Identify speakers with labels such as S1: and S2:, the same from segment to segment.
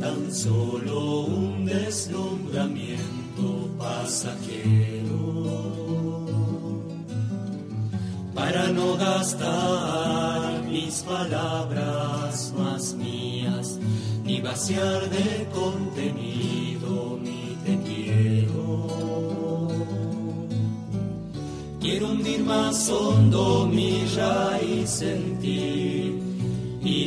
S1: tan solo un deslumbramiento pasajero. Para no gastar mis palabras más mías, ni vaciar de contenido mi te quiero. Quiero hundir más hondo mi raíz en ti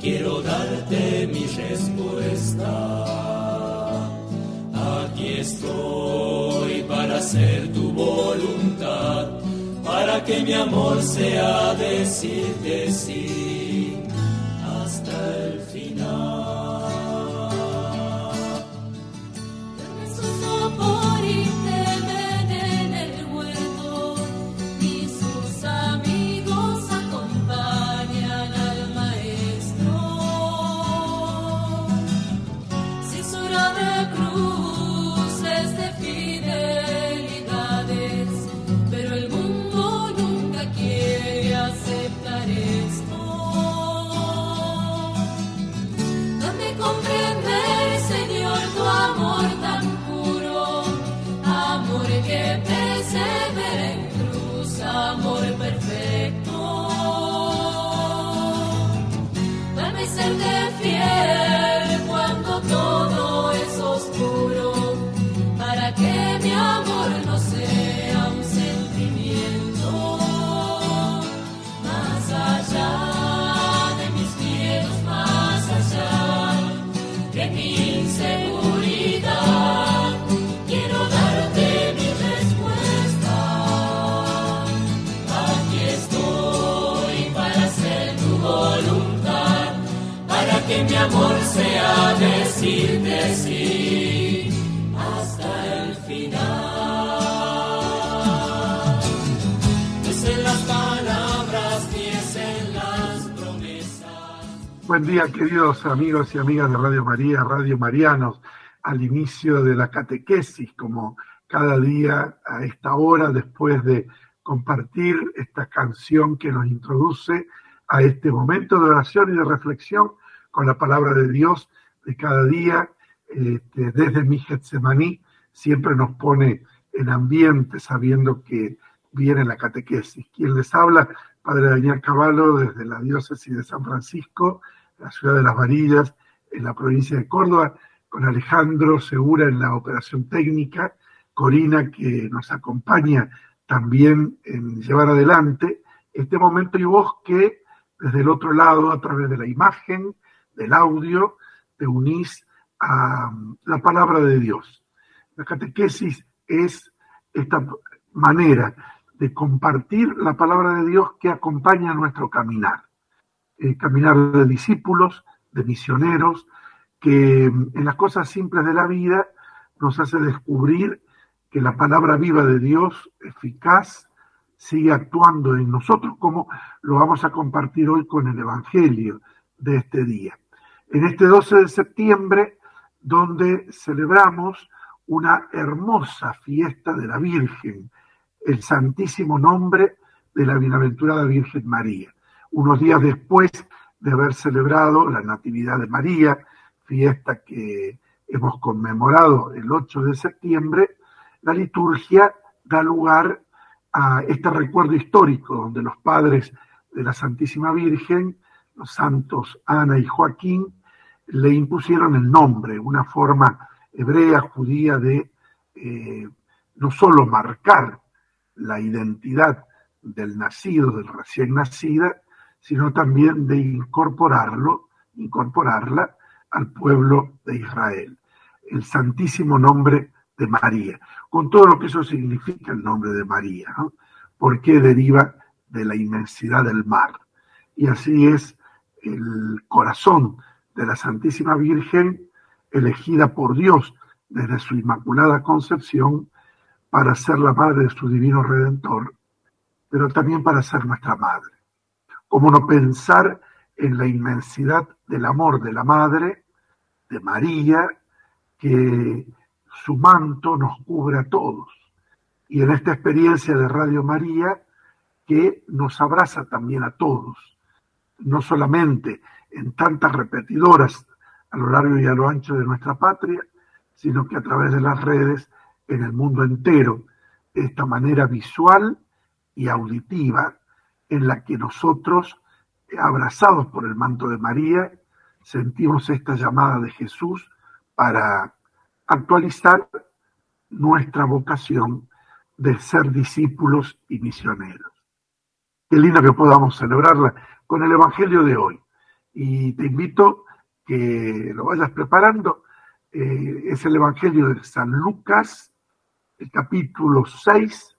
S1: quiero darte mi respuesta. Aquí estoy para hacer tu voluntad, para que mi amor sea decirte sí
S2: amor sea decirte sí hasta el final. Es en las palabras ni es en las promesas.
S3: Buen día, queridos amigos y amigas de Radio María, Radio Marianos, al inicio de la catequesis, como cada día a esta hora, después de compartir esta canción que nos introduce a este momento de oración y de reflexión con la palabra de Dios de cada día, este, desde mi Getsemaní, siempre nos pone en ambiente sabiendo que viene la catequesis. Quien les habla, Padre Daniel Cavallo, desde la diócesis de San Francisco, la ciudad de Las Varillas, en la provincia de Córdoba, con Alejandro Segura en la operación técnica, Corina que nos acompaña también en llevar adelante este momento y vos que desde el otro lado, a través de la imagen, del audio, te unís a la palabra de Dios. La catequesis es esta manera de compartir la palabra de Dios que acompaña nuestro caminar. Eh, caminar de discípulos, de misioneros, que en las cosas simples de la vida nos hace descubrir que la palabra viva de Dios, eficaz, sigue actuando en nosotros, como lo vamos a compartir hoy con el Evangelio de este día. En este 12 de septiembre, donde celebramos una hermosa fiesta de la Virgen, el santísimo nombre de la bienaventurada Virgen María. Unos días después de haber celebrado la Natividad de María, fiesta que hemos conmemorado el 8 de septiembre, la liturgia da lugar a este recuerdo histórico donde los padres de la Santísima Virgen, los santos Ana y Joaquín, le impusieron el nombre, una forma hebrea, judía, de eh, no solo marcar la identidad del nacido, del recién nacida, sino también de incorporarlo, incorporarla al pueblo de Israel. El santísimo nombre de María, con todo lo que eso significa el nombre de María, porque deriva de la inmensidad del mar. Y así es el corazón de la Santísima Virgen, elegida por Dios desde su Inmaculada Concepción para ser la madre de su Divino Redentor, pero también para ser nuestra madre. ¿Cómo no pensar en la inmensidad del amor de la Madre, de María, que su manto nos cubre a todos? Y en esta experiencia de Radio María, que nos abraza también a todos, no solamente en tantas repetidoras a lo largo y a lo ancho de nuestra patria, sino que a través de las redes en el mundo entero, de esta manera visual y auditiva en la que nosotros, abrazados por el manto de María, sentimos esta llamada de Jesús para actualizar nuestra vocación de ser discípulos y misioneros. Qué lindo que podamos celebrarla con el Evangelio de hoy. Y te invito que lo vayas preparando. Eh, es el Evangelio de San Lucas, el capítulo 6,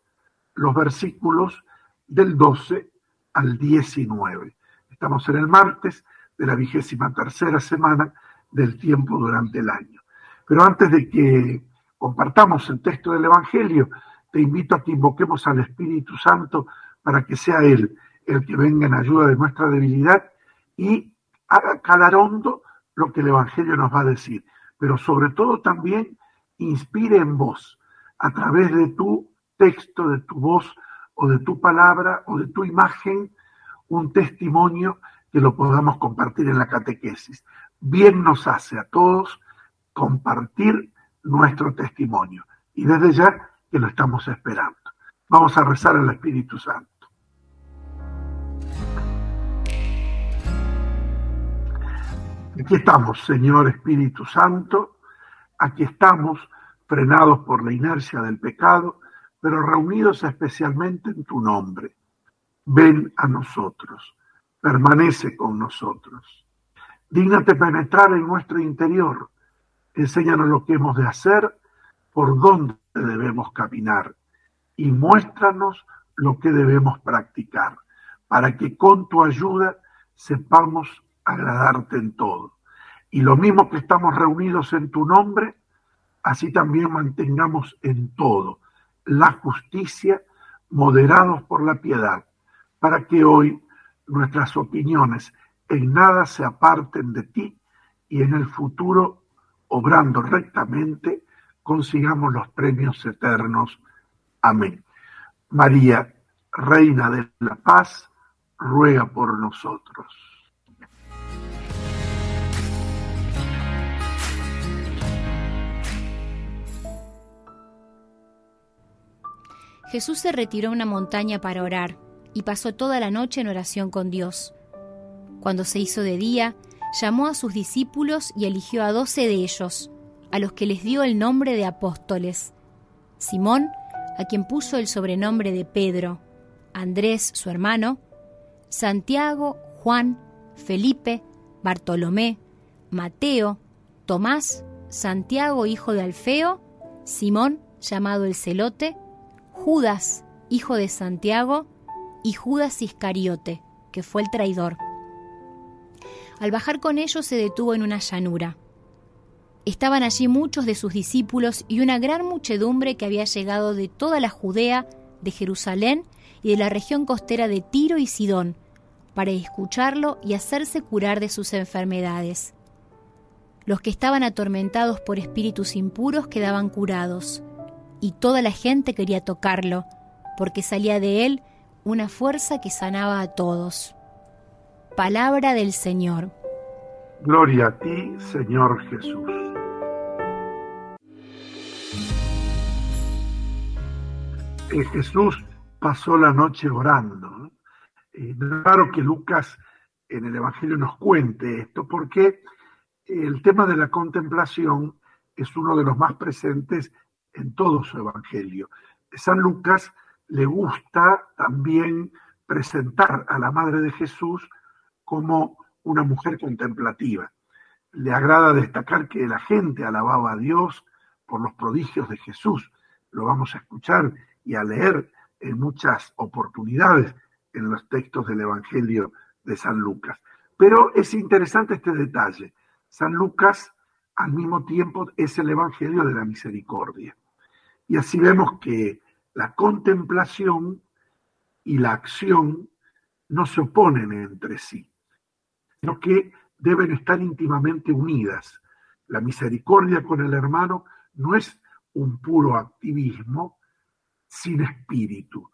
S3: los versículos del 12 al 19. Estamos en el martes de la vigésima tercera semana del tiempo durante el año. Pero antes de que compartamos el texto del Evangelio, te invito a que invoquemos al Espíritu Santo para que sea Él el que venga en ayuda de nuestra debilidad y haga calar hondo lo que el Evangelio nos va a decir, pero sobre todo también inspire en vos, a través de tu texto, de tu voz o de tu palabra o de tu imagen, un testimonio que lo podamos compartir en la catequesis. Bien nos hace a todos compartir nuestro testimonio y desde ya que lo estamos esperando. Vamos a rezar al Espíritu Santo. Aquí estamos, Señor Espíritu Santo, aquí estamos frenados por la inercia del pecado, pero reunidos especialmente en tu nombre. Ven a nosotros, permanece con nosotros. Dígnate penetrar en nuestro interior, enséñanos lo que hemos de hacer, por dónde debemos caminar y muéstranos lo que debemos practicar, para que con tu ayuda sepamos agradarte en todo. Y lo mismo que estamos reunidos en tu nombre, así también mantengamos en todo la justicia, moderados por la piedad, para que hoy nuestras opiniones en nada se aparten de ti y en el futuro, obrando rectamente, consigamos los premios eternos. Amén. María, Reina de la Paz, ruega por nosotros.
S4: Jesús se retiró a una montaña para orar y pasó toda la noche en oración con Dios. Cuando se hizo de día, llamó a sus discípulos y eligió a doce de ellos, a los que les dio el nombre de apóstoles. Simón, a quien puso el sobrenombre de Pedro, Andrés, su hermano, Santiago, Juan, Felipe, Bartolomé, Mateo, Tomás, Santiago, hijo de Alfeo, Simón, llamado el celote, Judas, hijo de Santiago, y Judas Iscariote, que fue el traidor. Al bajar con ellos se detuvo en una llanura. Estaban allí muchos de sus discípulos y una gran muchedumbre que había llegado de toda la Judea, de Jerusalén y de la región costera de Tiro y Sidón, para escucharlo y hacerse curar de sus enfermedades. Los que estaban atormentados por espíritus impuros quedaban curados y toda la gente quería tocarlo, porque salía de él una fuerza que sanaba a todos. Palabra del Señor.
S3: Gloria a ti, Señor Jesús. Eh, Jesús pasó la noche orando. Claro que Lucas en el Evangelio nos cuente esto, porque el tema de la contemplación es uno de los más presentes en todo su evangelio. San Lucas le gusta también presentar a la Madre de Jesús como una mujer contemplativa. Le agrada destacar que la gente alababa a Dios por los prodigios de Jesús. Lo vamos a escuchar y a leer en muchas oportunidades en los textos del Evangelio de San Lucas. Pero es interesante este detalle. San Lucas al mismo tiempo es el Evangelio de la Misericordia. Y así vemos que la contemplación y la acción no se oponen entre sí, sino que deben estar íntimamente unidas. La misericordia con el hermano no es un puro activismo sin espíritu.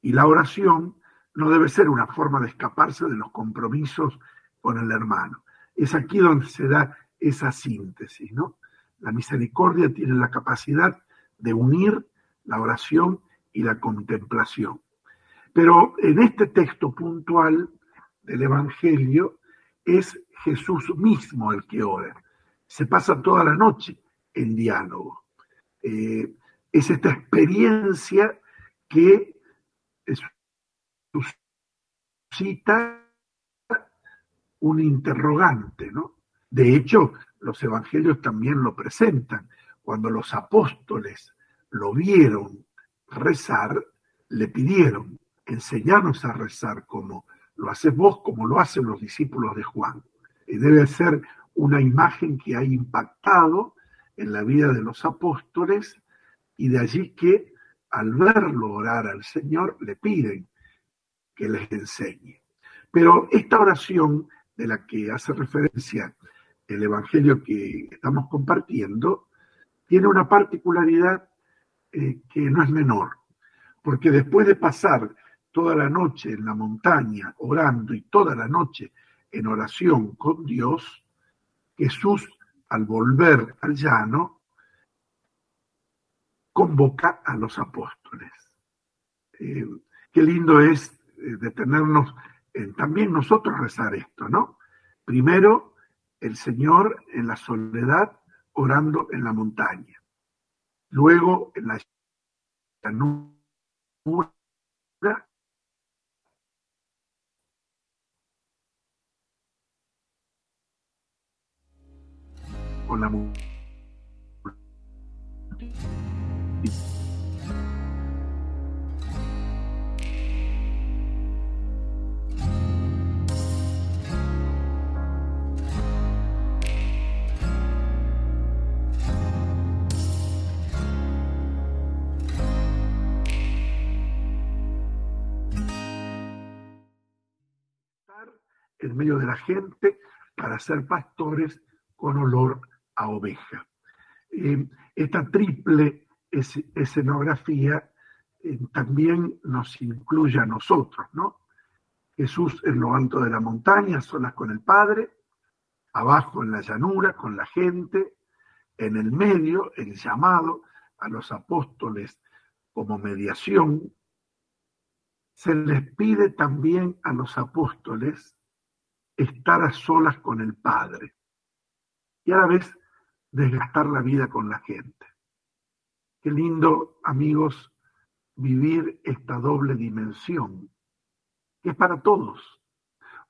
S3: Y la oración no debe ser una forma de escaparse de los compromisos con el hermano. Es aquí donde se da esa síntesis, ¿no? La misericordia tiene la capacidad de unir la oración y la contemplación. Pero en este texto puntual del Evangelio es Jesús mismo el que ora. Se pasa toda la noche en diálogo. Eh, es esta experiencia que suscita un interrogante, ¿no? De hecho, los evangelios también lo presentan. Cuando los apóstoles lo vieron rezar, le pidieron, enseñarnos a rezar como lo haces vos, como lo hacen los discípulos de Juan. Y debe ser una imagen que ha impactado en la vida de los apóstoles y de allí que al verlo orar al Señor le piden que les enseñe. Pero esta oración de la que hace referencia el Evangelio que estamos compartiendo tiene una particularidad eh, que no es menor, porque después de pasar toda la noche en la montaña orando y toda la noche en oración con Dios, Jesús al volver al llano convoca a los apóstoles. Eh, qué lindo es eh, detenernos en también nosotros rezar esto, ¿no? Primero, el Señor en la soledad orando en la montaña. Luego, en la llanura, en medio de la gente para ser pastores con olor a oveja. Eh, esta triple escenografía eh, también nos incluye a nosotros, ¿no? Jesús en lo alto de la montaña, solas con el Padre, abajo en la llanura, con la gente, en el medio, el llamado a los apóstoles como mediación. Se les pide también a los apóstoles estar a solas con el Padre y a la vez desgastar la vida con la gente. Qué lindo, amigos, vivir esta doble dimensión, que es para todos,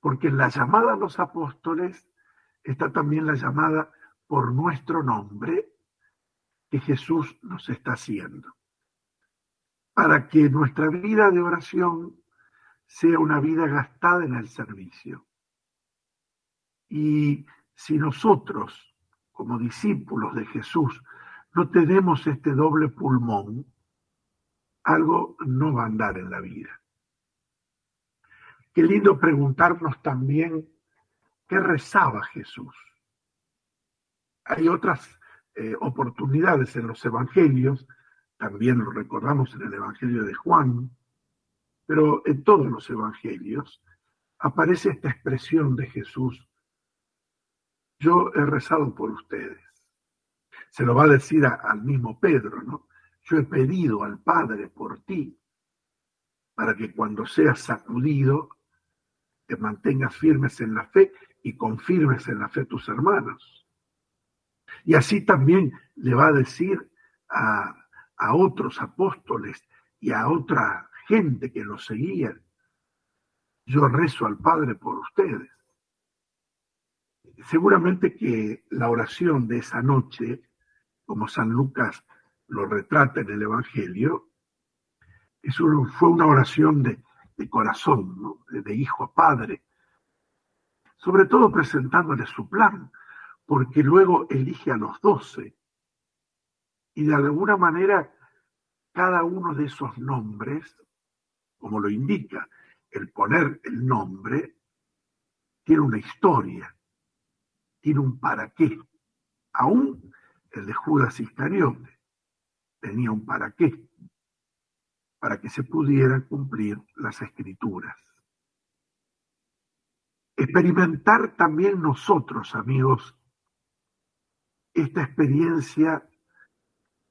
S3: porque en la llamada a los apóstoles está también la llamada por nuestro nombre que Jesús nos está haciendo, para que nuestra vida de oración sea una vida gastada en el servicio. Y si nosotros como discípulos de Jesús, no tenemos este doble pulmón, algo no va a andar en la vida. Qué lindo preguntarnos también qué rezaba Jesús. Hay otras eh, oportunidades en los evangelios, también lo recordamos en el Evangelio de Juan, pero en todos los evangelios aparece esta expresión de Jesús yo he rezado por ustedes. Se lo va a decir al mismo Pedro, ¿no? Yo he pedido al Padre por ti, para que cuando seas sacudido, te mantengas firmes en la fe y confirmes en la fe tus hermanos. Y así también le va a decir a, a otros apóstoles y a otra gente que lo seguían, yo rezo al Padre por ustedes seguramente que la oración de esa noche, como San Lucas lo retrata en el Evangelio, fue una oración de, corazón, de, hijo a padre, sobre todo presentándole su plan, porque luego elige a los doce. Y de alguna manera, cada uno de esos nombres, como lo indica el poner el nombre, tiene una historia, tiene un para qué. Aún el de Judas Iscariote tenía un para qué, para que se pudieran cumplir las escrituras. Experimentar también nosotros, amigos, esta experiencia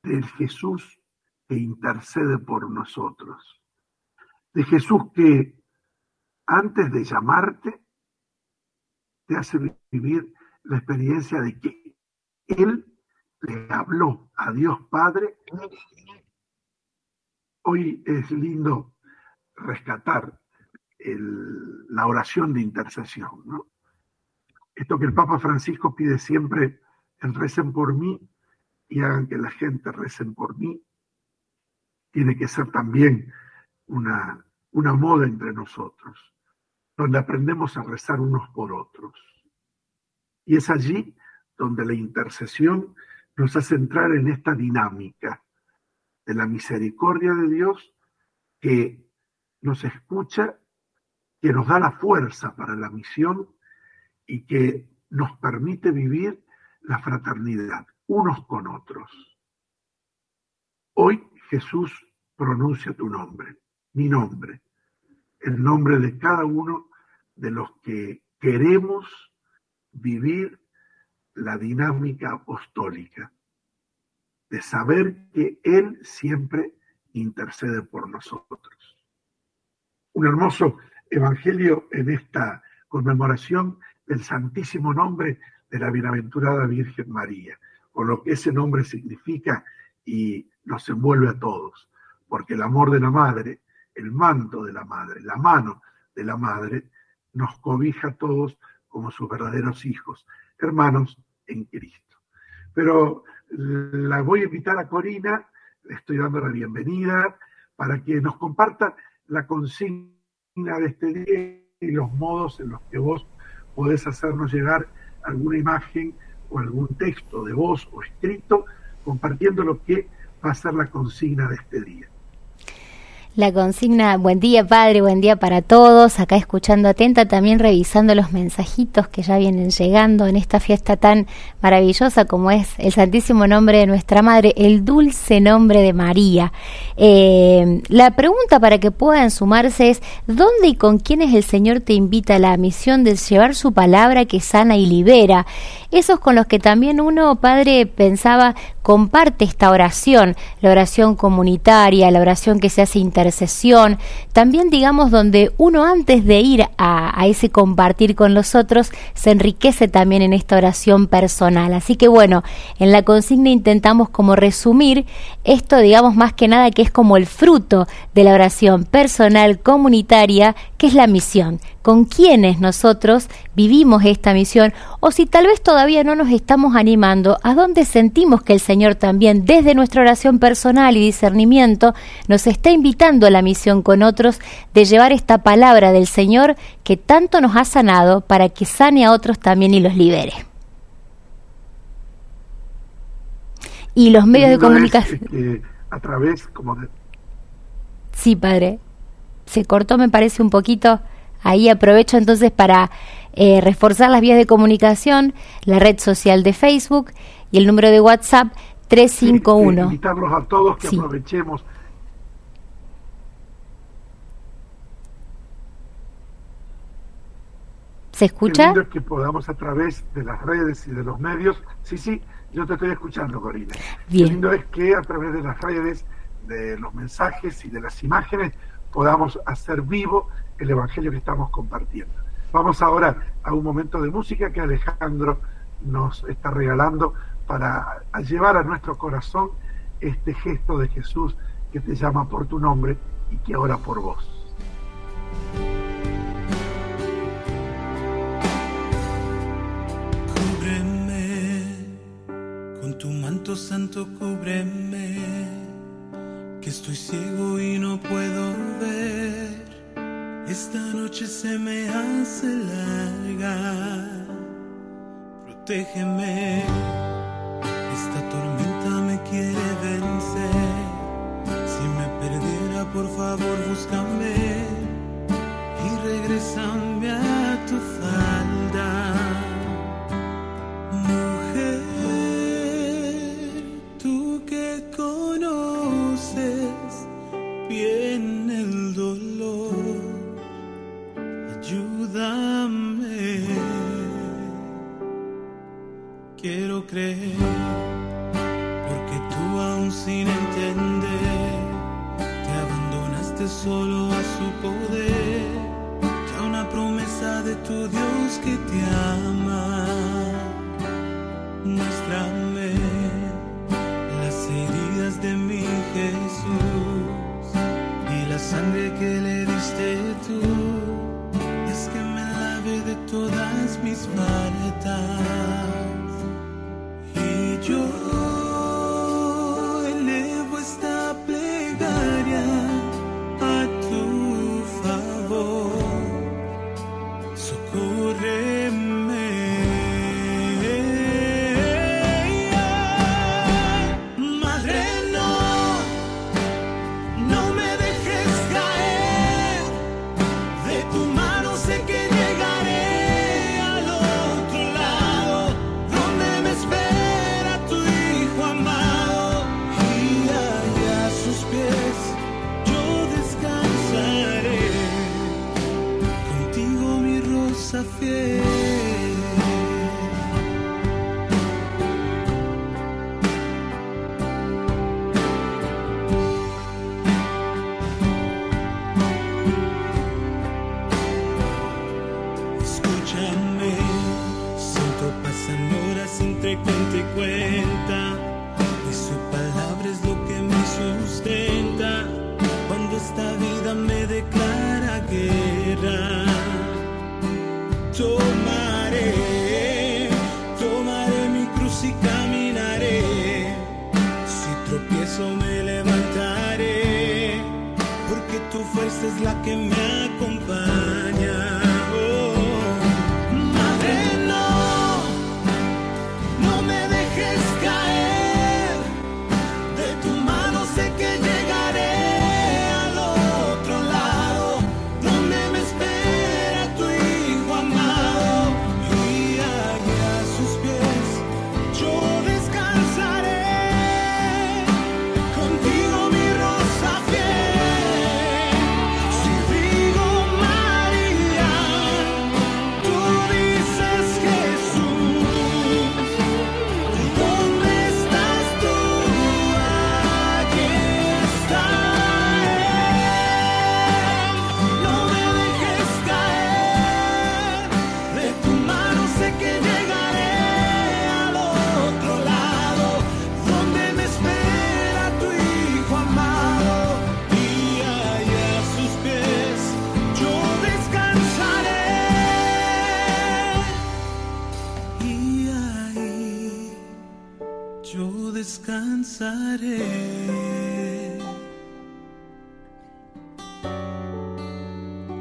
S3: del Jesús que intercede por nosotros, de Jesús que antes de llamarte te hace vivir la experiencia de que Él le habló a Dios Padre. Hoy es lindo rescatar la oración de intercesión, ¿no? Esto que el Papa Francisco pide siempre, el recen por mí y hagan que la gente recen por mí, tiene que ser también una, una moda entre nosotros, donde aprendemos a rezar unos por otros. Y es allí donde la intercesión nos hace entrar en esta dinámica de la misericordia de Dios que nos escucha, que nos da la fuerza para la misión y que nos permite vivir la fraternidad unos con otros. Hoy Jesús pronuncia tu nombre, mi nombre, el nombre de cada uno de los que queremos vivir la dinámica apostólica, de saber que Él siempre intercede por nosotros. Un hermoso evangelio en esta conmemoración del Santísimo Nombre de la Bienaventurada Virgen María, con lo que ese nombre significa y nos envuelve a todos, porque el amor de la Madre, el manto de la Madre, la mano de la Madre, nos cobija a todos como sus verdaderos hijos, hermanos en Cristo. Pero la voy a invitar a Corina, le estoy dando la bienvenida, para que nos comparta la consigna de este día y los modos en los que vos podés hacernos llegar alguna imagen o algún texto de voz o escrito, compartiendo lo que va a ser la consigna de este día.
S4: La consigna, buen día padre, buen día para todos, acá escuchando atenta, también revisando los mensajitos que ya vienen llegando en esta fiesta tan maravillosa como es el Santísimo Nombre de nuestra Madre, el dulce nombre de María. Eh, la pregunta para que puedan sumarse es, ¿dónde y con quiénes el Señor te invita a la misión de llevar su palabra que sana y libera? Esos con los que también uno, padre, pensaba, comparte esta oración, la oración comunitaria, la oración que se hace intercesión, también digamos donde uno antes de ir a, ese compartir con los otros se enriquece también en esta oración personal. Así que bueno, en la consigna intentamos como resumir esto, digamos más que nada que es como el fruto de la oración personal comunitaria, que es la misión con quienes nosotros vivimos esta misión o si tal vez todavía no nos estamos animando, a dónde sentimos que el Señor también desde nuestra oración personal y discernimiento nos está invitando a la misión con otros de llevar esta palabra del Señor que tanto nos ha sanado para que sane a otros también y los libere. Y los medios de comunicación...
S3: a través como de...
S4: Sí, padre. Se cortó, me parece, un poquito Ahí aprovecho entonces para eh, reforzar las vías de comunicación, la red social de Facebook y el número de WhatsApp 351. Sí,
S3: invitarlos a todos que aprovechemos.
S4: ¿Se escucha?
S3: que podamos a través de las redes y de los medios. Sí, sí, yo te estoy escuchando, Corina. Bien. Lo lindo es que a través de las redes, de los mensajes y de las imágenes podamos hacer vivo el Evangelio que estamos compartiendo. Vamos ahora a un momento de música que Alejandro nos está regalando para llevar a nuestro corazón este gesto de Jesús que te llama por tu nombre y que ora por vos.
S5: Cúbreme, con tu manto santo cúbreme, que estoy ciego y no puedo ver esta noche se me hace larga. Déjeme, esta tormenta me quiere vencer. Si me perdiera, por favor, búscame y regresame a tu falda.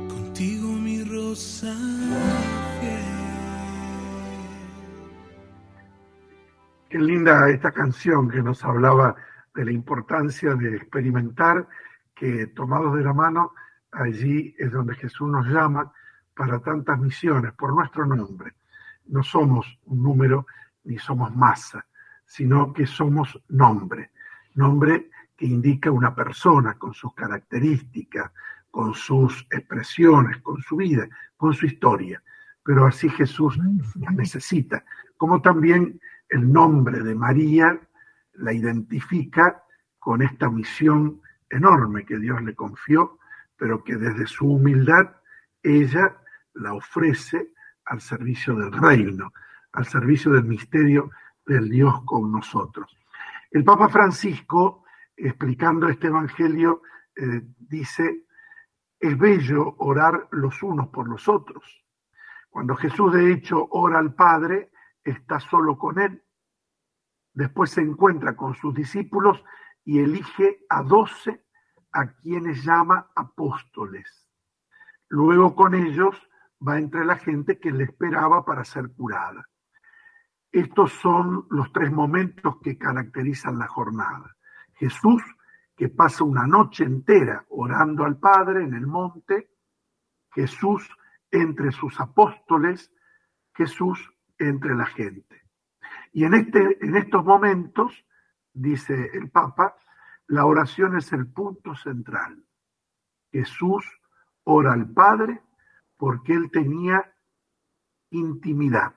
S5: Contigo mi rosa.
S3: Qué linda esta canción que nos hablaba de la importancia de experimentar que tomados de la mano, allí es donde Jesús nos llama para tantas misiones, por nuestro nombre. No somos un número ni somos masa, sino que somos nombre, nombre que indica una persona con sus características, con sus expresiones, con su vida, con su historia. Pero así Jesús la necesita, como también el nombre de María la identifica con esta misión enorme que Dios le confió, pero que desde su humildad ella la ofrece al servicio del reino, al servicio del misterio del Dios con nosotros. El Papa Francisco, explicando este Evangelio, eh, dice, es bello orar los unos por los otros. Cuando Jesús de hecho ora al Padre, está solo con Él. Después se encuentra con sus discípulos y elige a doce a quienes llama apóstoles. Luego con ellos va entre la gente que le esperaba para ser curada. Estos son los tres momentos que caracterizan la jornada. Jesús, que pasa una noche entera orando al Padre en el monte, Jesús entre sus apóstoles, Jesús entre la gente. Y en, este, en estos momentos, dice el Papa, la oración es el punto central. Jesús ora al Padre porque él tenía intimidad.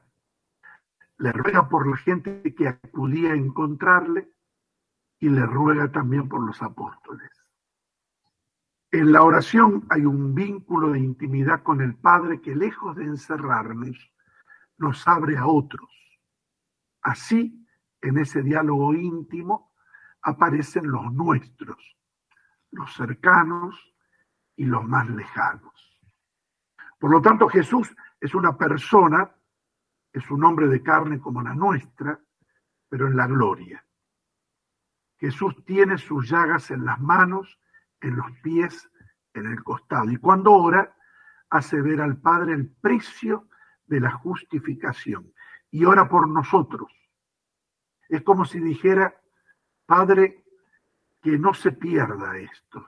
S3: Le ruega por la gente que acudía a encontrarle y le ruega también por los apóstoles. En la oración hay un vínculo de intimidad con el Padre que lejos de encerrarnos, nos abre a otros. Así, en ese diálogo íntimo, aparecen los nuestros, los cercanos y los más lejanos. Por lo tanto, Jesús es una persona, es un hombre de carne como la nuestra, pero en la gloria. Jesús tiene sus llagas en las manos, en los pies, en el costado. Y cuando ora, hace ver al Padre el precio de la justificación y ora por nosotros. Es como si dijera, Padre, que no se pierda esto.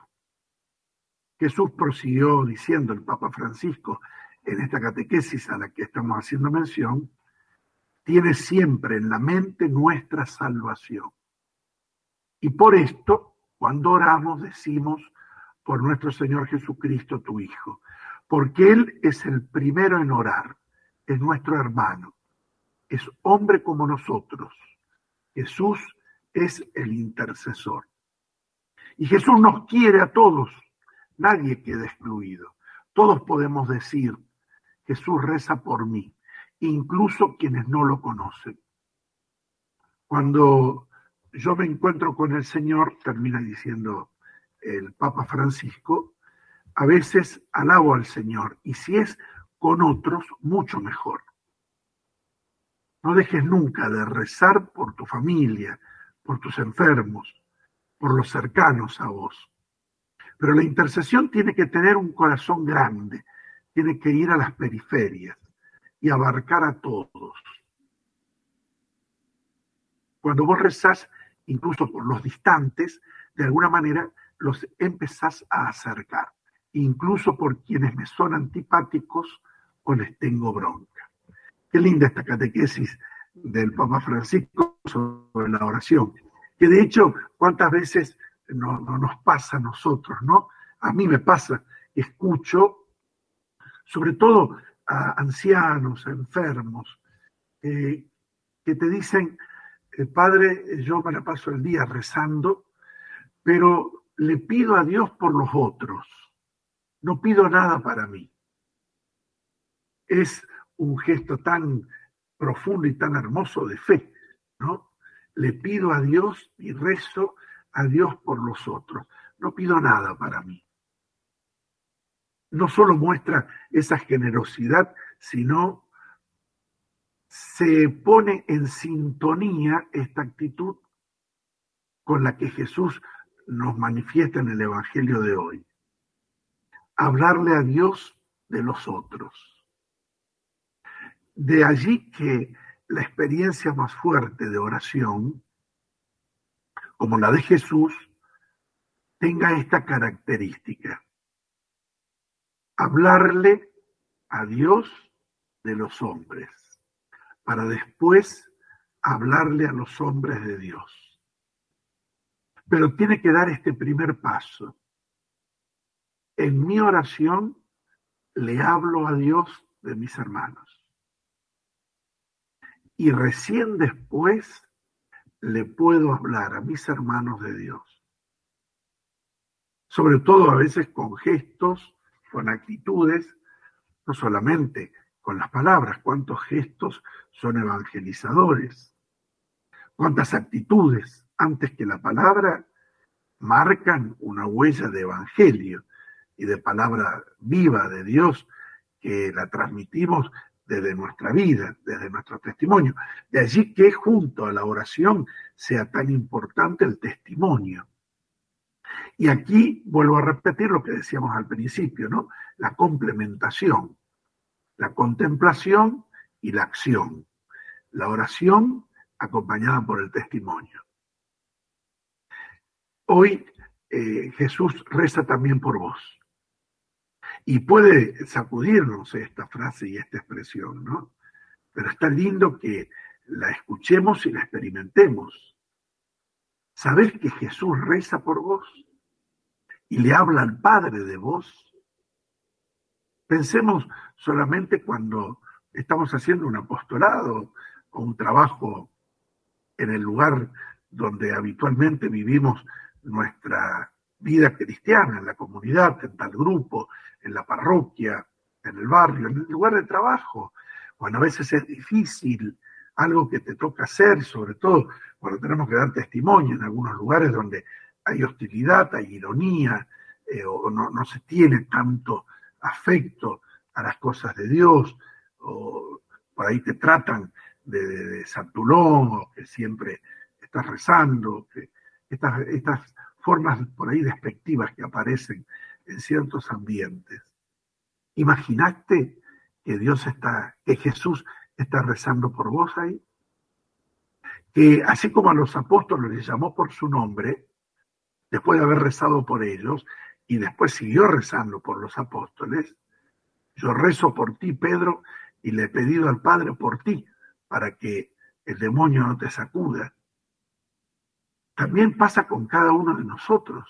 S3: Jesús prosiguió diciendo el Papa Francisco en esta catequesis a la que estamos haciendo mención, tiene siempre en la mente nuestra salvación. Y por esto, cuando oramos, decimos, por nuestro Señor Jesucristo, tu Hijo, porque Él es el primero en orar, es nuestro hermano, es hombre como nosotros. Jesús es el intercesor. Y Jesús nos quiere a todos, nadie queda excluido. Todos podemos decir, Jesús reza por mí, incluso quienes no lo conocen. Cuando yo me encuentro con el Señor, termina diciendo el Papa Francisco, a veces alabo al Señor y si es con otros, mucho mejor. No dejes nunca de rezar por tu familia, por tus enfermos, por los cercanos a vos. Pero la intercesión tiene que tener un corazón grande, tiene que ir a las periferias y abarcar a todos. Cuando vos rezás, incluso por los distantes, de alguna manera los empezás a acercar, incluso por quienes me son antipáticos o les tengo bronca. Qué linda esta catequesis del Papa Francisco sobre la oración, que de hecho, ¿cuántas veces no, nos pasa a nosotros, no? A mí me pasa, escucho, sobre todo a ancianos, a enfermos, eh, que te dicen, eh, Padre, yo me la paso el día rezando, pero le pido a Dios por los otros, no pido nada para mí. Es un gesto tan profundo y tan hermoso de fe, ¿no? Le pido a Dios y rezo a Dios por los otros, no pido nada para mí. No solo muestra esa generosidad, sino se pone en sintonía esta actitud con la que Jesús nos manifiesta en el Evangelio de hoy. Hablarle a Dios de los otros. De allí que la experiencia más fuerte de oración, como la de Jesús, tenga esta característica. Hablarle a Dios de los hombres, para después hablarle a los hombres de Dios pero tiene que dar este primer paso. En mi oración le hablo a Dios de mis hermanos. Y recién después le puedo hablar a mis hermanos de Dios. Sobre todo a veces con gestos, con actitudes, no solamente con las palabras, cuántos gestos son evangelizadores, cuántas actitudes antes que la palabra, marcan una huella de evangelio y de palabra viva de Dios que la transmitimos desde nuestra vida, desde nuestro testimonio. De allí que junto a la oración sea tan importante el testimonio. Y aquí vuelvo a repetir lo que decíamos al principio, ¿no? La complementación, la contemplación y la acción. la oración acompañada por el testimonio. Hoy eh, Jesús reza también por vos. Y puede sacudirnos esta frase y esta expresión, ¿no? Pero está lindo que la escuchemos y la experimentemos. ¿Sabés que Jesús reza por vos? Y le habla al Padre de vos. Pensemos solamente cuando estamos haciendo un apostolado o un trabajo en el lugar donde habitualmente vivimos nuestra vida cristiana, en la comunidad, en tal grupo, en la parroquia, en el barrio, en el lugar de trabajo, cuando a veces es difícil algo que te toca hacer, sobre todo cuando tenemos que dar testimonio en algunos lugares donde hay hostilidad, hay ironía, eh, o no, no, se tiene tanto afecto a las cosas de Dios, o por ahí te tratan de, santulón, o que siempre estás rezando, que estas, estas formas por ahí despectivas que aparecen en ciertos ambientes. ¿Imaginaste que Dios está, que Jesús está rezando por vos ahí? Que así como a los apóstoles les llamó por su nombre, después de haber rezado por ellos, y después siguió rezando por los apóstoles, yo rezo por ti, Pedro, y le he pedido al Padre por ti, para que el demonio no te sacuda. También pasa con cada uno de nosotros.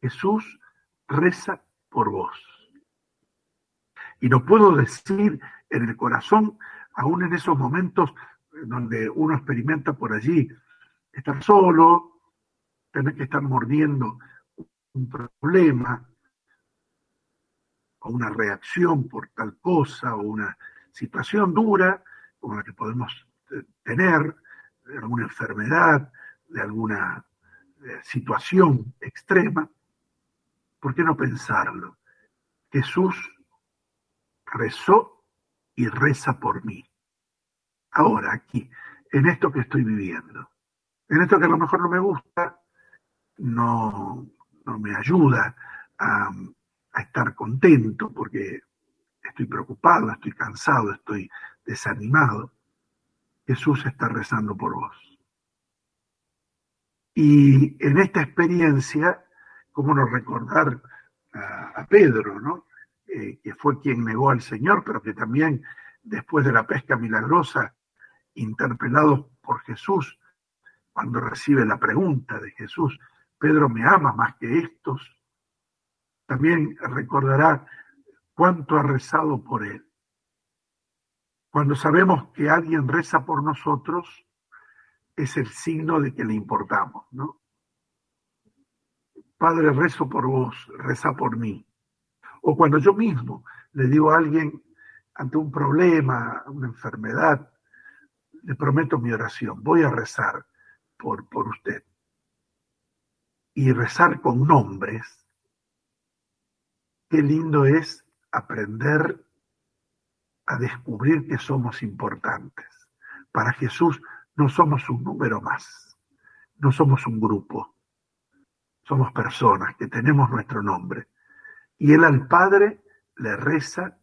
S3: Jesús reza por vos. Y no puedo decir en el corazón, aún en esos momentos donde uno experimenta por allí estar solo, tener que estar mordiendo un problema o una reacción por tal cosa o una situación dura como la que podemos tener, alguna enfermedad, de alguna eh, situación extrema, ¿por qué no pensarlo? Jesús rezó y reza por mí. Ahora, aquí, en esto que estoy viviendo, en esto que a lo mejor no me gusta, no, no me ayuda a, estar contento porque estoy preocupado, estoy cansado, estoy desanimado. Jesús está rezando por vos. Y en esta experiencia, cómo no recordar a, a Pedro, ¿no? Eh, que fue quien negó al Señor, pero que también después de la pesca milagrosa, interpelado por Jesús, cuando recibe la pregunta de Jesús, Pedro me ama más que estos, también recordará cuánto ha rezado por él. Cuando sabemos que alguien reza por nosotros, es el signo de que le importamos, ¿no? Padre, rezo por vos, reza por mí. O cuando yo mismo le digo a alguien ante un problema, una enfermedad, le prometo mi oración, voy a rezar por, por usted. Y rezar con nombres, qué lindo es aprender a descubrir que somos importantes. Para Jesús no somos un número más, no somos un grupo, somos personas que tenemos nuestro nombre. Y él al Padre le reza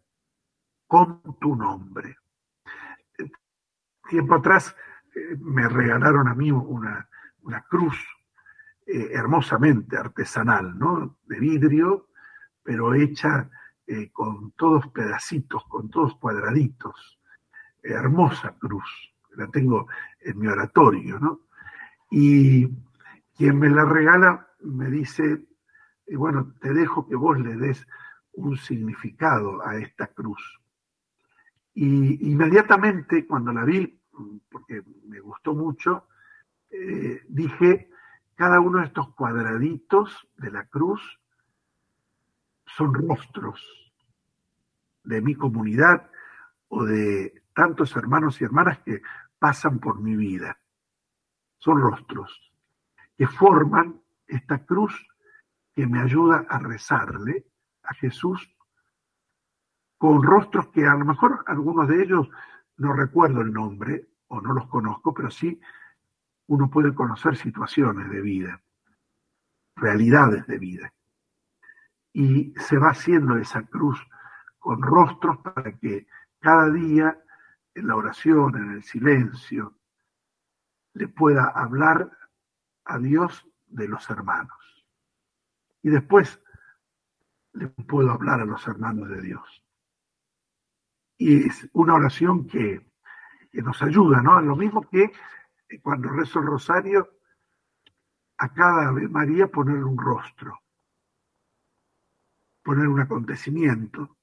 S3: con tu nombre. Tiempo atrás eh, me regalaron a mí una, una cruz eh, hermosamente artesanal, ¿no? De vidrio, pero hecha eh, con todos pedacitos, con todos cuadraditos. hermosa cruz la tengo en mi oratorio, ¿no? Y quien me la regala me dice, bueno, te dejo que vos le des un significado a esta cruz. Y inmediatamente cuando la vi, porque me gustó mucho, eh, dije, cada uno de estos cuadraditos de la cruz son rostros de mi comunidad o de tantos hermanos y hermanas que pasan por mi vida. Son rostros que forman esta cruz que me ayuda a rezarle a Jesús con rostros que a lo mejor algunos de ellos no recuerdo el nombre o no los conozco, pero sí uno puede conocer situaciones de vida, realidades de vida. Y se va haciendo esa cruz con rostros para que cada día en la oración, en el silencio, le pueda hablar a Dios de los hermanos. Y después le puedo hablar a los hermanos de Dios. Y es una oración que, nos ayuda, ¿no? Lo mismo que cuando rezo el rosario, a cada Ave María poner un rostro, poner un acontecimiento,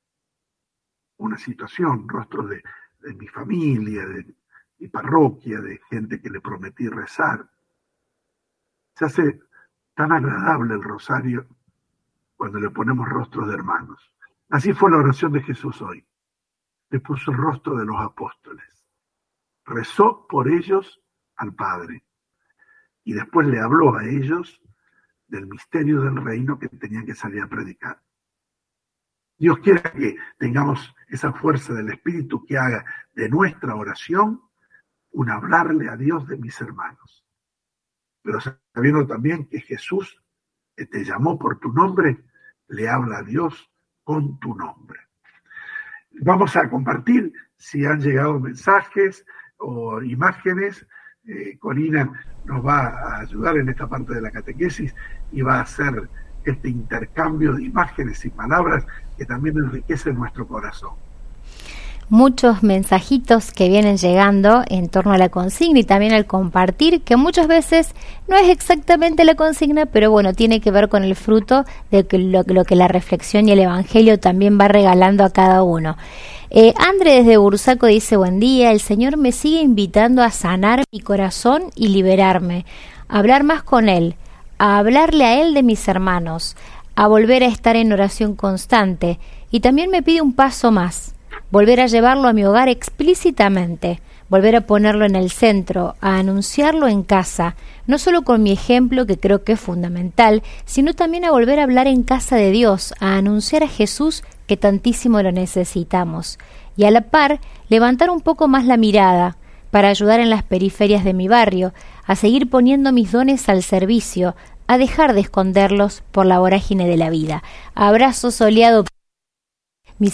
S3: una situación, rostro de, de mi familia, de mi parroquia, de gente que le prometí rezar. Se hace tan agradable el rosario cuando le ponemos rostros de hermanos. Así fue la oración de Jesús hoy. Le puso el rostro de los apóstoles. Rezó por ellos al Padre. Y después le habló a ellos del misterio del reino que tenían que salir a predicar. Dios quiera que tengamos esa fuerza del Espíritu que haga de nuestra oración un hablarle a Dios de mis hermanos. Pero sabiendo también que Jesús que te llamó por tu nombre, le habla a Dios con tu nombre. Vamos a compartir si han llegado mensajes o imágenes. Eh, Corina nos va a ayudar en esta parte de la catequesis y va a hacer este intercambio de imágenes y palabras que también enriquece nuestro corazón
S4: muchos mensajitos que vienen llegando en torno a la consigna y también al compartir, que muchas veces no es exactamente la consigna, pero bueno, tiene que ver con el fruto de lo, que la reflexión y el Evangelio también va regalando a cada uno. Eh, André desde Bursaco dice, buen día, el Señor me sigue invitando a sanar mi corazón y liberarme, a hablar más con Él, a hablarle a Él de mis hermanos, a volver a estar en oración constante, y también me pide un paso más volver a llevarlo a mi hogar explícitamente, volver a ponerlo en el centro, a anunciarlo en casa, no solo con mi ejemplo, que creo que es fundamental, sino también a volver a hablar en casa de Dios, a anunciar a Jesús que tantísimo lo necesitamos, y a la par levantar un poco más la mirada, para ayudar en las periferias de mi barrio, a seguir poniendo mis dones al servicio, a dejar de esconderlos por la vorágine de la vida. Abrazo soleado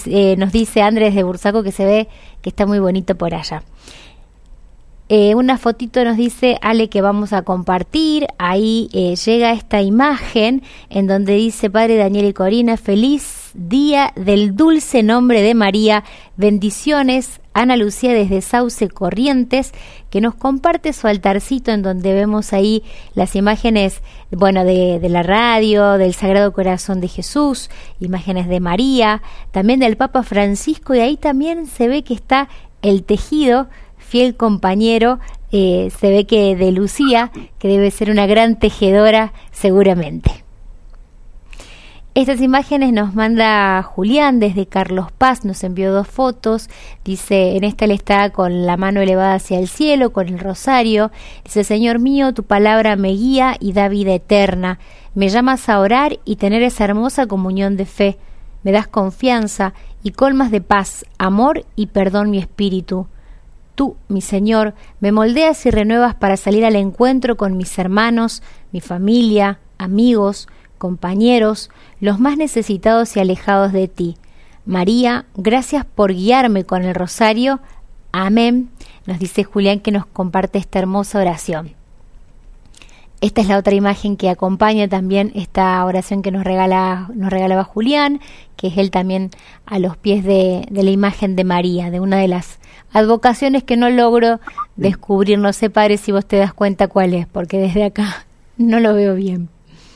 S4: eh, nos dice Andrés de Bursaco que se ve que está muy bonito por allá. Eh, una fotito nos dice Ale que vamos a compartir. Ahí eh, llega esta imagen en donde dice Padre Daniel y Corina, feliz día del dulce nombre de María. Bendiciones. Ana Lucía desde Sauce Corrientes, que nos comparte su altarcito en donde vemos ahí las imágenes, bueno, de, de, la radio, del Sagrado Corazón de Jesús, imágenes de María, también del Papa Francisco, y ahí también se ve que está el tejido fiel compañero, eh, se ve que de Lucía, que debe ser una gran tejedora seguramente. Estas imágenes nos manda Julián desde Carlos Paz, nos envió dos fotos, dice, en esta le está con la mano elevada hacia el cielo, con el rosario, dice, Señor mío, tu palabra me guía y da vida eterna, me llamas a orar y tener esa hermosa comunión de fe, me das confianza y colmas de paz, amor y perdón mi espíritu. Tú, mi Señor, me moldeas y renuevas para salir al encuentro con mis hermanos, mi familia, amigos, compañeros, los más necesitados y alejados de ti. María, gracias por guiarme con el rosario. Amén. Nos dice Julián que nos comparte esta hermosa oración. Esta es la otra imagen que acompaña también esta oración que nos, regala, nos regalaba Julián, que es él también a los pies de, de la imagen de María, de una de las advocaciones que no logro descubrir. No sé, padre, si vos te das cuenta cuál es, porque desde acá no lo veo bien.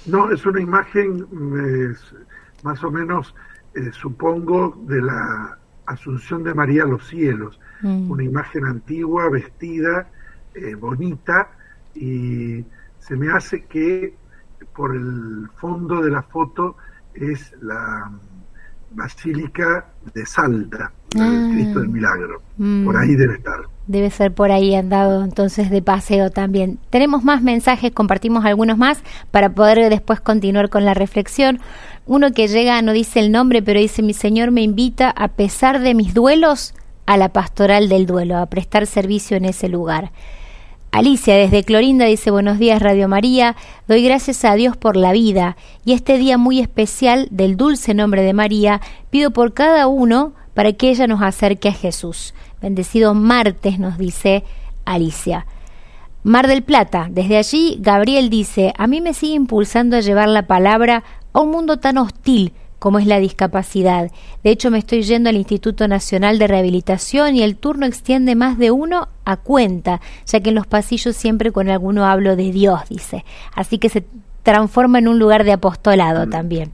S3: No, es una imagen más o menos, eh, supongo, de la Asunción de María a los cielos. Mm. Una imagen antigua, vestida, eh, bonita, y se me hace que por el fondo de la foto es la Basílica de Salta, del Cristo del Milagro. Mm. Por ahí debe estar.
S4: Debe ser por ahí andado entonces de paseo también. Tenemos más mensajes, compartimos algunos más para poder después continuar con la reflexión. Uno que llega no dice el nombre, pero dice mi Señor me invita a pesar de mis duelos a la pastoral del duelo, a prestar servicio en ese lugar. Alicia desde Clorinda dice buenos días Radio María, doy gracias a Dios por la vida y este día muy especial del dulce nombre de María pido por cada uno para que ella nos acerque a Jesús. Bendecido martes, nos dice Alicia. Mar del Plata, desde allí Gabriel dice, a mí me sigue impulsando a llevar la palabra a un mundo tan hostil como es la discapacidad. De hecho, me estoy yendo al Instituto Nacional de Rehabilitación y el turno extiende más de uno a cuenta, ya que en los pasillos siempre con alguno hablo de Dios, dice. Así que se transforma en un lugar de apostolado también.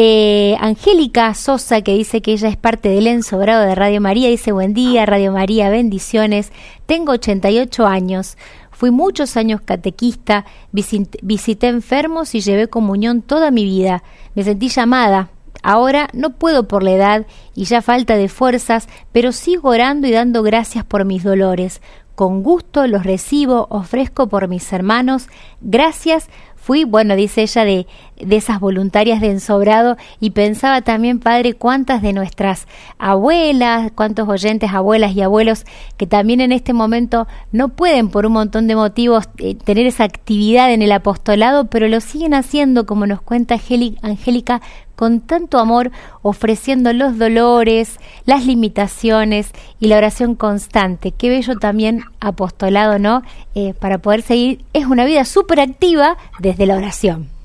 S4: Eh, Angélica Sosa, que dice que ella es parte del ensobrado de Radio María, dice buen día, Radio María, bendiciones. Tengo 88 años. Fui muchos años catequista, visité enfermos y llevé comunión toda mi vida. Me sentí llamada. Ahora no puedo por la edad y ya falta de fuerzas, pero sigo orando y dando gracias por mis dolores. Con gusto los recibo, ofrezco por mis hermanos. Gracias fui, bueno, dice ella, de, de esas voluntarias de ensobrado y pensaba también, padre, cuántas de nuestras abuelas, cuántos oyentes, abuelas y abuelos que también en este momento no pueden por un montón de motivos eh, tener esa actividad en el apostolado, pero lo siguen haciendo, como nos cuenta Angélica, con tanto amor, ofreciendo los dolores, las limitaciones y la oración constante. Qué bello también apostolado, ¿no? Eh, para poder seguir, es una vida súper activa desde la oración.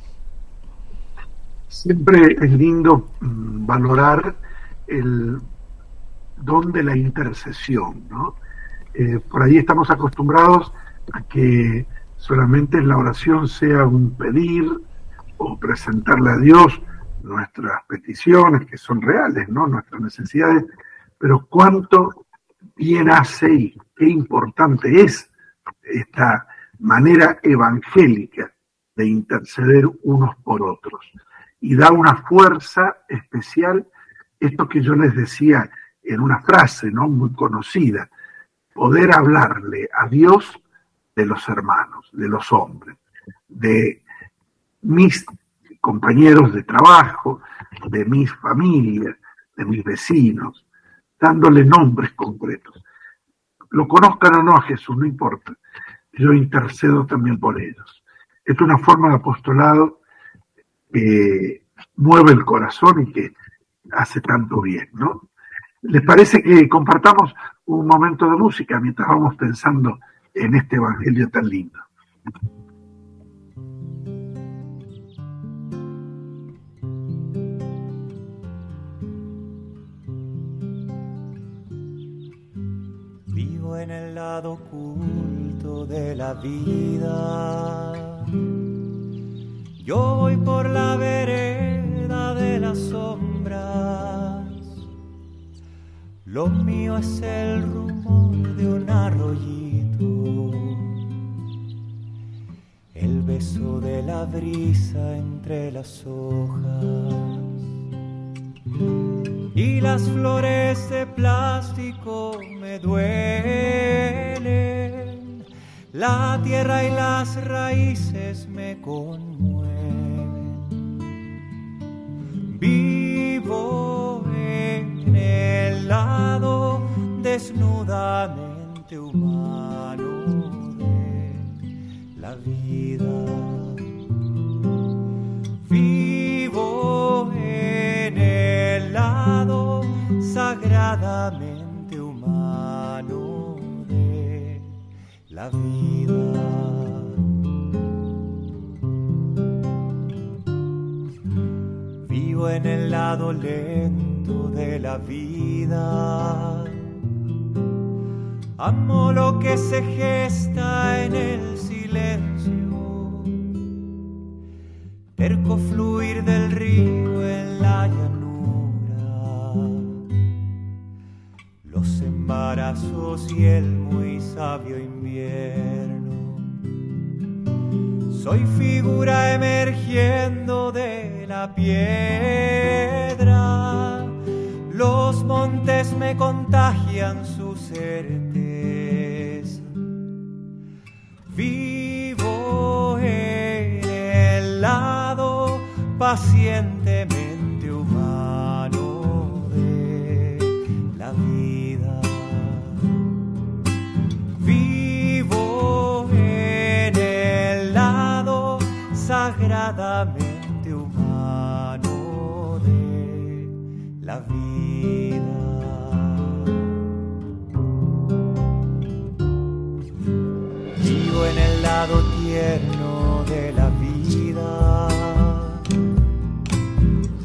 S3: Siempre es lindo mm, valorar el don de la intercesión, ¿no? Eh, por ahí estamos acostumbrados a que solamente la oración sea un pedir o presentarle a Dios nuestras peticiones, que son reales, ¿no? Nuestras necesidades, pero cuánto bien hace y qué importante es esta manera evangélica de interceder unos por otros. Y da una fuerza especial, esto que yo les decía en una frase, ¿no? Muy conocida, poder hablarle a Dios de los hermanos, de los hombres, de mis compañeros de trabajo, de mis familias, de mis vecinos, dándole nombres concretos. Lo conozcan o no a Jesús, no importa. Yo intercedo también por ellos. Es una forma de apostolado que mueve el corazón y que hace tanto bien, ¿no? ¿Les parece que compartamos un momento de música mientras vamos pensando en este evangelio tan lindo?
S6: en el lado oculto de la vida. Yo voy por la vereda de las sombras. Lo mío es el rumor de un arroyito. El beso de la brisa entre las hojas y las flores de plástico me duelen, la tierra y las raíces me conmueven. Vivo en el lado desnudamente humano de la vida. Vivo en el lado sagradamente humano de la vida. En el lado lento de la vida. Amo lo que se gesta en el silencio. Perco fluir del río en la llanura. Los embarazos y el muy sabio invierno. Soy figura emergiendo de la piedra. Los montes me contagian su certeza. Vivo en el lado pacientemente lado tierno de la vida.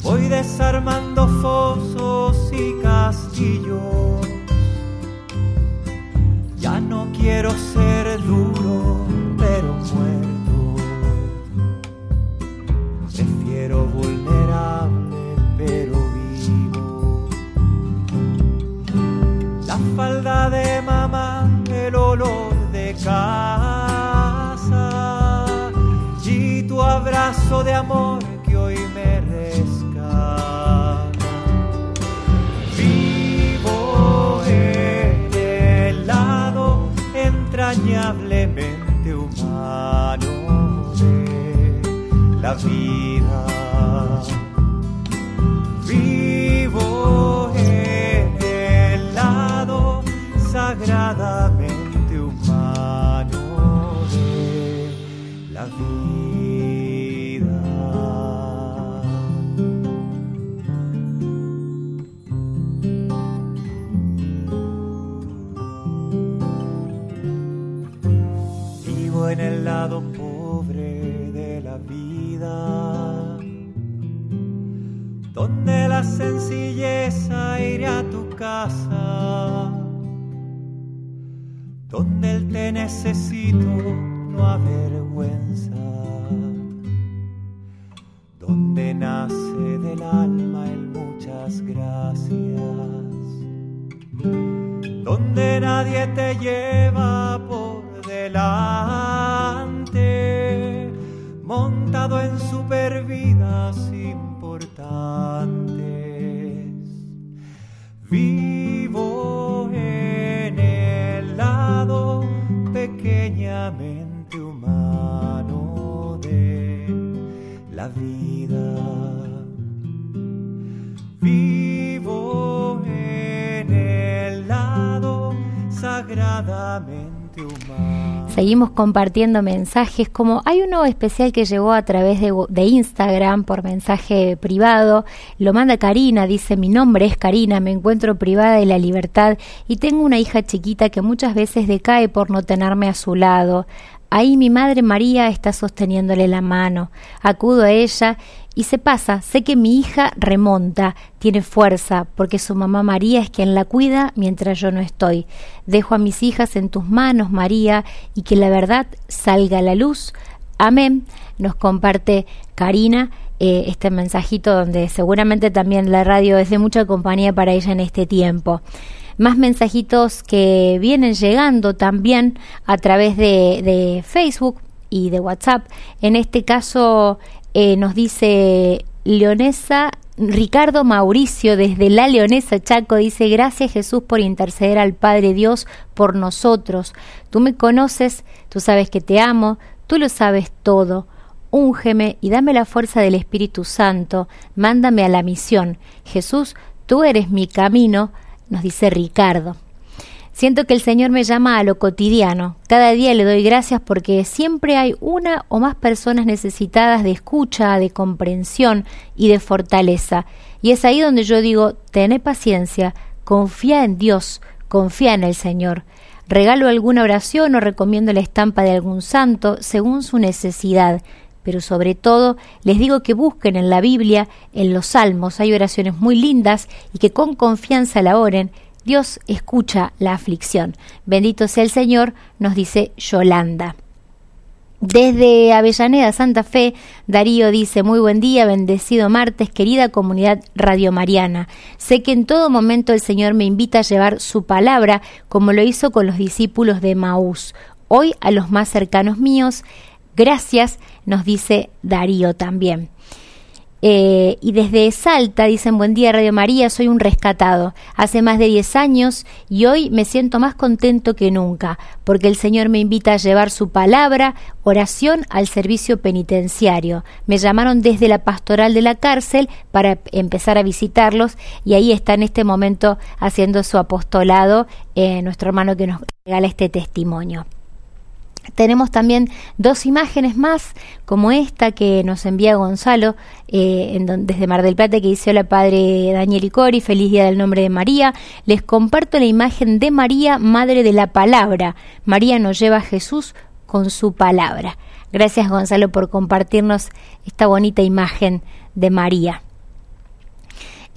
S6: Voy desarmando fosos y castillos. Ya no quiero ser duro, de amor la sencilleza iré a tu casa, donde el te necesito no avergüenza, donde nace del alma el muchas gracias donde nadie te lleva por delante, montado en supervidas importantes. Vivo en el lado pequeñamente humano de la vida. Vivo en el lado humano.
S4: Seguimos compartiendo mensajes, como hay uno especial que llegó a través de, Instagram por mensaje privado, lo manda Karina, dice mi nombre es Karina, me encuentro privada de la libertad y tengo una hija chiquita que muchas veces decae por no tenerme a su lado. Ahí mi madre María está sosteniéndole la mano. Acudo a ella y se pasa. Sé que mi hija remonta, tiene fuerza, porque su mamá María es quien la cuida mientras yo no estoy. Dejo a mis hijas en tus manos, María, y que la verdad salga a la luz. Amén. Nos comparte Karina eh, este mensajito donde seguramente también la radio es de mucha compañía para ella en este tiempo más mensajitos que vienen llegando también a través de, de Facebook y de WhatsApp. En este caso eh, nos dice Leonesa Ricardo Mauricio desde la Leonesa Chaco dice, gracias Jesús por interceder al Padre Dios por nosotros. Tú me conoces, tú sabes que te amo, tú lo sabes todo. Úngeme y dame la fuerza del Espíritu Santo, mándame a la misión. Jesús, tú eres mi camino, nos dice Ricardo. Siento que el Señor me llama a lo cotidiano. Cada día le doy gracias porque siempre hay una o más personas necesitadas de escucha, de comprensión y de fortaleza. Y es ahí donde yo digo, tené paciencia, confía en Dios, confía en el Señor. Regalo alguna oración o recomiendo la estampa de algún santo según su necesidad. Pero sobre todo les digo que busquen en la Biblia, en los salmos, hay oraciones muy lindas y que con confianza la oren Dios escucha la aflicción. Bendito sea el Señor, nos dice Yolanda. Desde Avellaneda, Santa Fe, Darío dice, muy buen día, bendecido martes, querida comunidad Radio Mariana. Sé que en todo momento el Señor me invita a llevar su palabra, como lo hizo con los discípulos de Maús. Hoy a los más cercanos míos, gracias, nos dice Darío también. Eh, y desde Salta dicen buen día Radio María, soy un rescatado. Hace más de 10 años y hoy me siento más contento que nunca, porque el Señor me invita a llevar su palabra, oración al servicio penitenciario. Me llamaron desde la pastoral de la cárcel para empezar a visitarlos y ahí está en este momento haciendo su apostolado eh, nuestro hermano que nos regala este testimonio. Tenemos también dos imágenes más, como esta que nos envía Gonzalo eh, en don, desde Mar del Plata, que dice: Hola, padre Daniel y Cori, feliz día del nombre de María. Les comparto la imagen de María, madre de la palabra. María nos lleva a Jesús con su palabra. Gracias Gonzalo por compartirnos esta bonita imagen de María.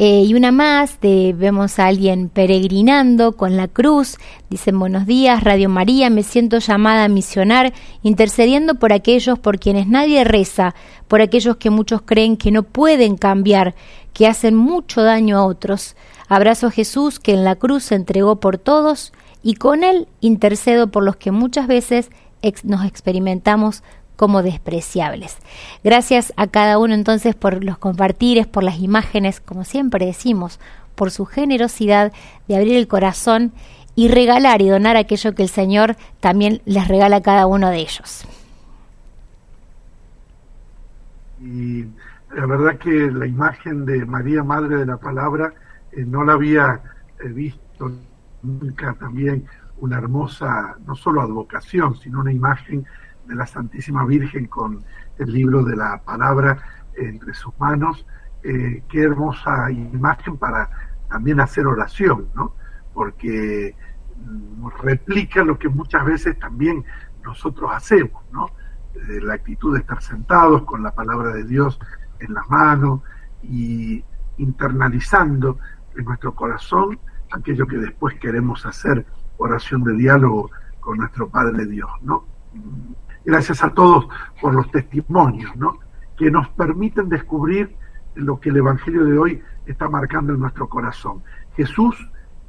S4: Eh, y una más, vemos a alguien peregrinando con la cruz. Dicen buenos días, Radio María, me siento llamada a misionar, intercediendo por aquellos por quienes nadie reza, por aquellos que muchos creen que no pueden cambiar, que hacen mucho daño a otros. Abrazo a Jesús que en la cruz se entregó por todos y con él intercedo por los que muchas veces nos experimentamos como despreciables. Gracias a cada uno entonces por los compartires, por las imágenes, como siempre decimos, por su generosidad de abrir el corazón y regalar y donar aquello que el Señor también les regala a cada uno de ellos.
S3: Y la verdad que la imagen de María, Madre de la Palabra, eh, no la había eh, visto nunca también una hermosa, no solo advocación, sino una imagen de la Santísima Virgen con el libro de la palabra entre sus manos. Eh, qué hermosa imagen para también hacer oración, ¿no? Porque mm, replica lo que muchas veces también nosotros hacemos, ¿no? la actitud de estar sentados con la palabra de Dios en las manos y internalizando en nuestro corazón aquello que después queremos hacer oración de diálogo con nuestro Padre Dios, ¿no? Gracias a todos por los testimonios, ¿no? Que nos permiten descubrir lo que el Evangelio de hoy está marcando en nuestro corazón. Jesús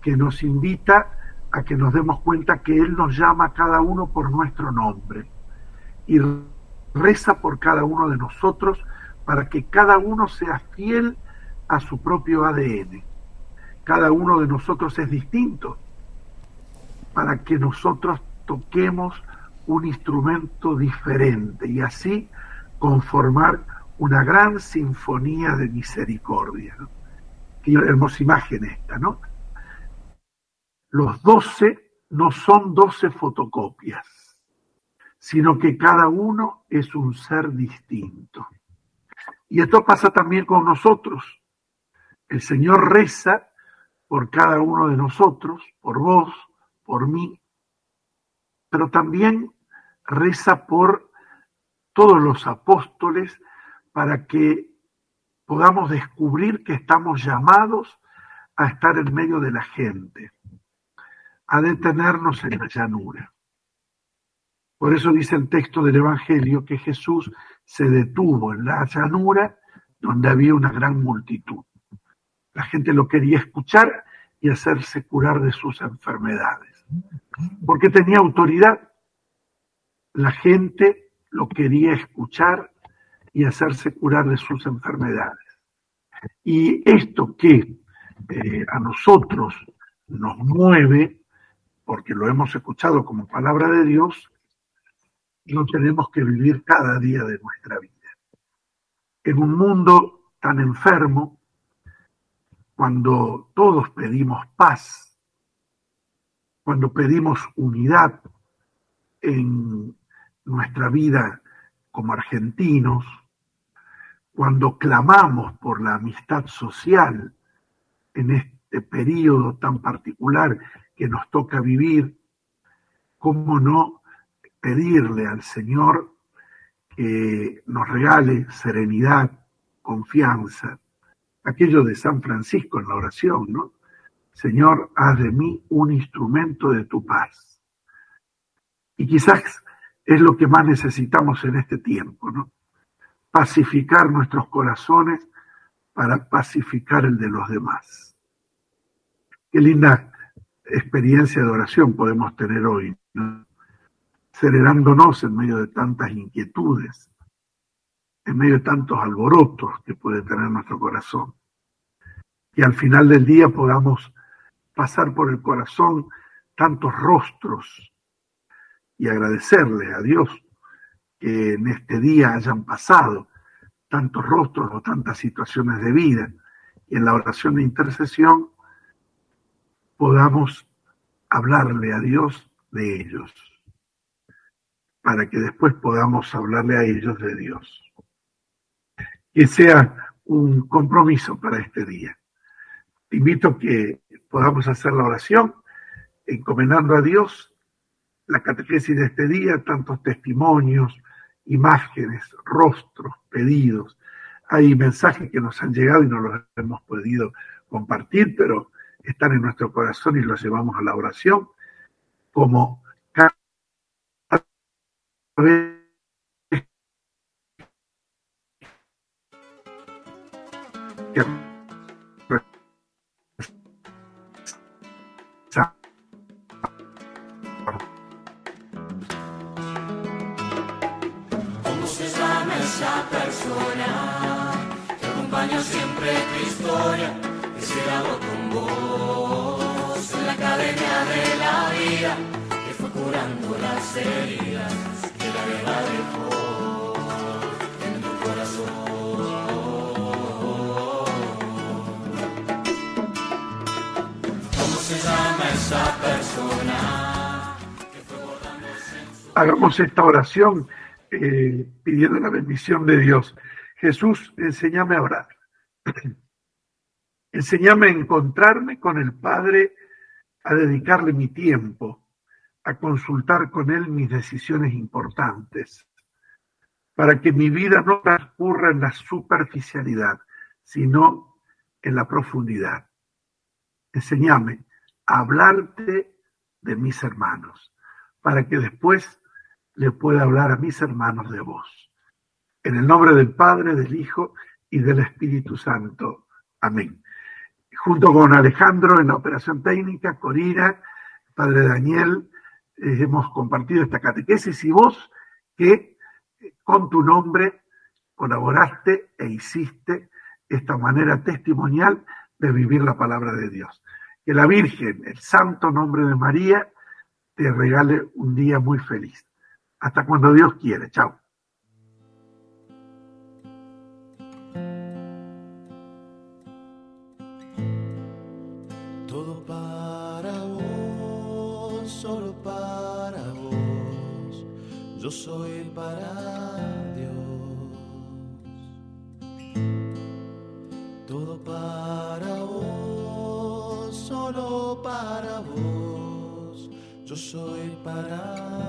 S3: que nos invita a que nos demos cuenta que Él nos llama a cada uno por nuestro nombre y reza por cada uno de nosotros para que cada uno sea fiel a su propio ADN. Cada uno de nosotros es distinto para que nosotros toquemos un instrumento diferente y así conformar una gran sinfonía de misericordia. Qué hermosa imagen esta, ¿no? Los doce no son doce fotocopias, sino que cada uno es un ser distinto. Y esto pasa también con nosotros. El Señor reza por cada uno de nosotros, por vos, por mí, pero también reza por todos los apóstoles para que podamos descubrir que estamos llamados a estar en medio de la gente, a detenernos en la llanura. Por eso dice el texto del Evangelio que Jesús se detuvo en la llanura donde había una gran multitud. La gente lo quería escuchar y hacerse curar de sus enfermedades, porque tenía autoridad. La gente lo quería escuchar y hacerse curar de sus enfermedades. Y esto que eh, a nosotros nos mueve, porque lo hemos escuchado como palabra de Dios, lo tenemos que vivir cada día de nuestra vida. En un mundo tan enfermo, cuando todos pedimos paz, cuando pedimos unidad en nuestra vida como argentinos, cuando clamamos por la amistad social en este periodo tan particular que nos toca vivir, ¿cómo no pedirle al Señor que nos regale serenidad, confianza, aquello de San Francisco en la oración, ¿no? Señor, haz de mí un instrumento de tu paz. Y quizás es lo que más necesitamos en este tiempo, ¿no? Pacificar nuestros corazones para pacificar el de los demás. Qué linda experiencia de oración podemos tener hoy, ¿no? Celerándonos en medio de tantas inquietudes, en medio de tantos alborotos que puede tener nuestro corazón. Y al final del día podamos pasar por el corazón tantos rostros y agradecerle a Dios que en este día hayan pasado tantos rostros o tantas situaciones de vida y en la oración de intercesión podamos hablarle a Dios de ellos, para que después podamos hablarle a ellos de Dios que sea un compromiso para este día. Te invito a que podamos hacer la oración encomendando a Dios la catequesis de este día, tantos testimonios, imágenes, rostros, pedidos. Hay mensajes que nos han llegado y no los hemos podido compartir, pero están en nuestro corazón y los llevamos a la oración, como cada vez
S2: historia? Que graduó con vos en la academia de la vida, que fue curando las heridas que la guerra dejó en tu corazón. ¿Cómo se llama esa persona que fue su
S3: hagamos esta oración eh, pidiendo la bendición de Dios. Jesús, enséñame a orar. Enséñame a encontrarme con el Padre, a dedicarle mi tiempo, a consultar con Él mis decisiones importantes, para que mi vida no transcurra en la superficialidad, sino en la profundidad. Enséñame a hablarte de mis hermanos, para que después le pueda hablar a mis hermanos de vos. En el nombre del Padre, del Hijo y del Espíritu Santo. Amén. Junto con Alejandro en la operación técnica, Corina, Padre Daniel, eh, hemos compartido esta catequesis y vos que eh, con tu nombre colaboraste e hiciste esta manera testimonial de vivir la palabra de Dios. Que la Virgen, el santo nombre de María, te regale un día muy feliz. Hasta cuando Dios quiere. Chao.
S5: Soy para Dios. Todo para vos, solo para vos. Yo soy para